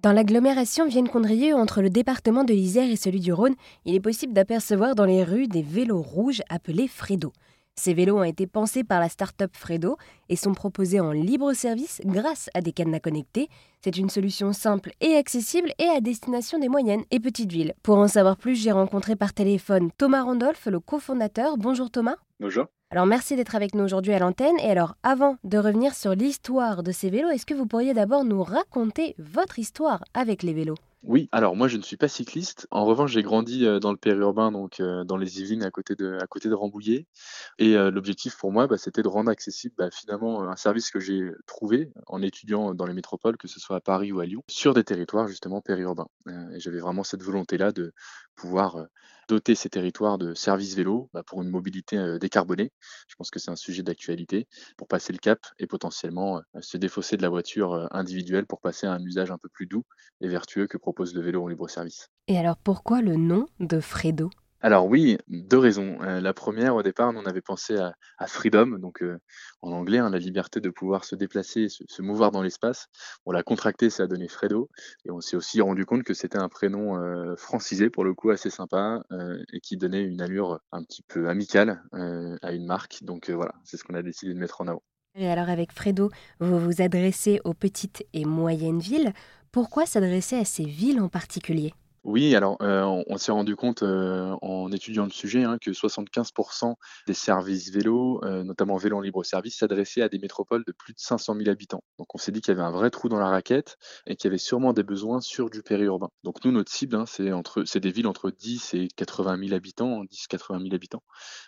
Dans l'agglomération Vienne-Condrieu, entre le département de l'Isère et celui du Rhône, il est possible d'apercevoir dans les rues des vélos rouges appelés Fredo. Ces vélos ont été pensés par la start-up Fredo et sont proposés en libre service grâce à des cadenas connectés. C'est une solution simple et accessible et à destination des moyennes et petites villes. Pour en savoir plus, j'ai rencontré par téléphone Thomas Randolph, le cofondateur. Bonjour Thomas. Bonjour. Alors merci d'être avec nous aujourd'hui à l'antenne. Et alors avant de revenir sur l'histoire de ces vélos, est-ce que vous pourriez d'abord nous raconter votre histoire avec les vélos? Oui, alors moi je ne suis pas cycliste. En revanche, j'ai grandi euh, dans le périurbain, donc euh, dans les Yvelines à côté de, à côté de Rambouillet. Et euh, l'objectif pour moi, bah, c'était de rendre accessible bah, finalement un service que j'ai trouvé en étudiant dans les métropoles, que ce soit à Paris ou à Lyon, sur des territoires justement périurbains. et j'avais vraiment cette volonté-là de pouvoir doter ces territoires de services vélo bah, pour une mobilité décarbonée. Je pense que c'est un sujet d'actualité pour passer le cap et potentiellement se défausser de la voiture individuelle pour passer à un usage un peu plus doux et vertueux que propose le vélo en libre service. Et alors pourquoi le nom de Fredo? Alors oui, deux raisons. Euh, la première, au départ, on avait pensé à, freedom, donc euh, en anglais, hein, la liberté de pouvoir se déplacer, se, se mouvoir dans l'espace. On l'a contracté, ça a donné Fredo, et on s'est aussi rendu compte que c'était un prénom euh, francisé, pour le coup, assez sympa, et qui donnait une allure un petit peu amicale à une marque. Donc voilà, c'est ce qu'on a décidé de mettre en avant. Et alors avec Fredo, vous vous adressez aux petites et moyennes villes. Pourquoi s'adresser à ces villes en particulier? Oui, alors, euh, on s'est rendu compte, euh, en étudiant le sujet, hein, que 75% des services vélos, euh, notamment vélo en libre service, s'adressaient à des métropoles de plus de 500 000 habitants. Donc on s'est dit qu'il y avait un vrai trou dans la raquette et qu'il y avait sûrement des besoins sur du périurbain. Donc nous, notre cible, hein, c'est entre c'est des villes entre 10 et 80 000 habitants, 10-80 000 habitants.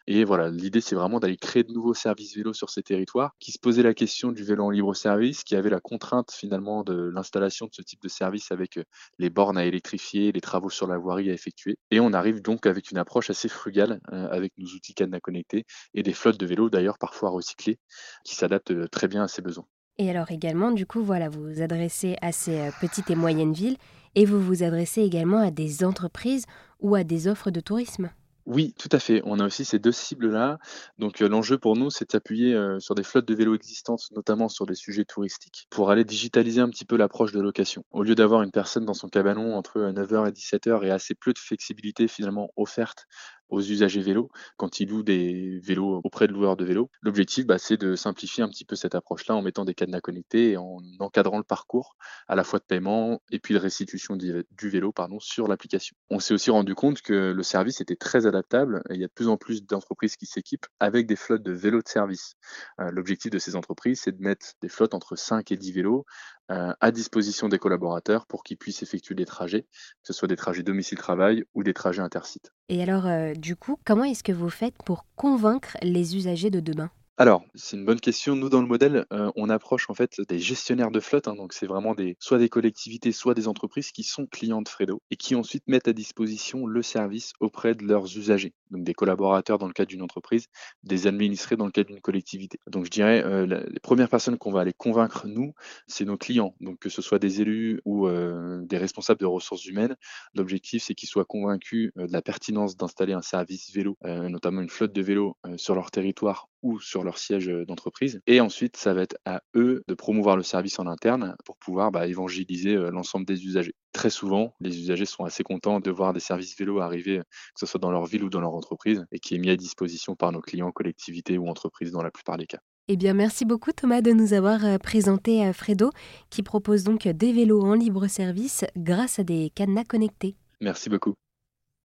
Et voilà, l'idée, c'est vraiment d'aller créer de nouveaux services vélos sur ces territoires, qui se posaient la question du vélo en libre service, qui avait la contrainte finalement de l'installation de ce type de service avec, les bornes à électrifier, travaux sur la voirie à effectuer. Et on arrive donc avec une approche assez frugale euh, avec nos outils cadenas connectés et des flottes de vélos d'ailleurs parfois recyclés qui s'adaptent euh, très bien à ces besoins. Et alors également, du coup, voilà, vous vous adressez à ces euh, petites et moyennes villes et vous vous adressez également à des entreprises ou à des offres de tourisme. Oui, tout à fait. On a aussi ces deux cibles-là. Donc, l'enjeu pour nous, c'est de s'appuyer, sur des flottes de vélos existantes, notamment sur des sujets touristiques, pour aller digitaliser un petit peu l'approche de location. Au lieu d'avoir une personne dans son cabanon entre, 9h et 17h et assez peu de flexibilité finalement offerte aux usagers vélos quand ils louent des vélos auprès de loueurs de vélos. L'objectif, bah, c'est de simplifier un petit peu cette approche-là en mettant des cadenas connectés et en encadrant le parcours à la fois de paiement et puis de restitution du vélo pardon, sur l'application. On s'est aussi rendu compte que le service était très adaptable et il y a de plus en plus d'entreprises qui s'équipent avec des flottes de vélos de service. Euh, l'objectif de ces entreprises, c'est de mettre des flottes entre 5 et 10 vélos à disposition des collaborateurs pour qu'ils puissent effectuer des trajets, que ce soit des trajets domicile-travail ou des trajets intersites. Et alors, euh, du coup, comment est-ce que vous faites pour convaincre les usagers de demain? Alors, c'est une bonne question. Nous, dans le modèle, euh, on approche en fait des gestionnaires de flotte, hein, donc c'est vraiment des, soit des collectivités, soit des entreprises qui sont clients de Fredo et qui ensuite mettent à disposition le service auprès de leurs usagers, donc des collaborateurs dans le cadre d'une entreprise, des administrés dans le cadre d'une collectivité. Donc, je dirais, euh, les premières personnes qu'on va aller convaincre, nous, c'est nos clients, donc que ce soit des élus ou euh, des responsables de ressources humaines. L'objectif, c'est qu'ils soient convaincus de la pertinence d'installer un service vélo, notamment une flotte de vélos sur leur territoire ou sur leur siège d'entreprise. Et ensuite, ça va être à eux de promouvoir le service en interne pour pouvoir bah, évangéliser l'ensemble des usagers. Très souvent, les usagers sont assez contents de voir des services vélos arriver, que ce soit dans leur ville ou dans leur entreprise, et qui est mis à disposition par nos clients, collectivités ou entreprises dans la plupart des cas. Eh bien, merci beaucoup Thomas de nous avoir présenté Fredo, qui propose donc des vélos en libre service grâce à des cadenas connectés. Merci beaucoup.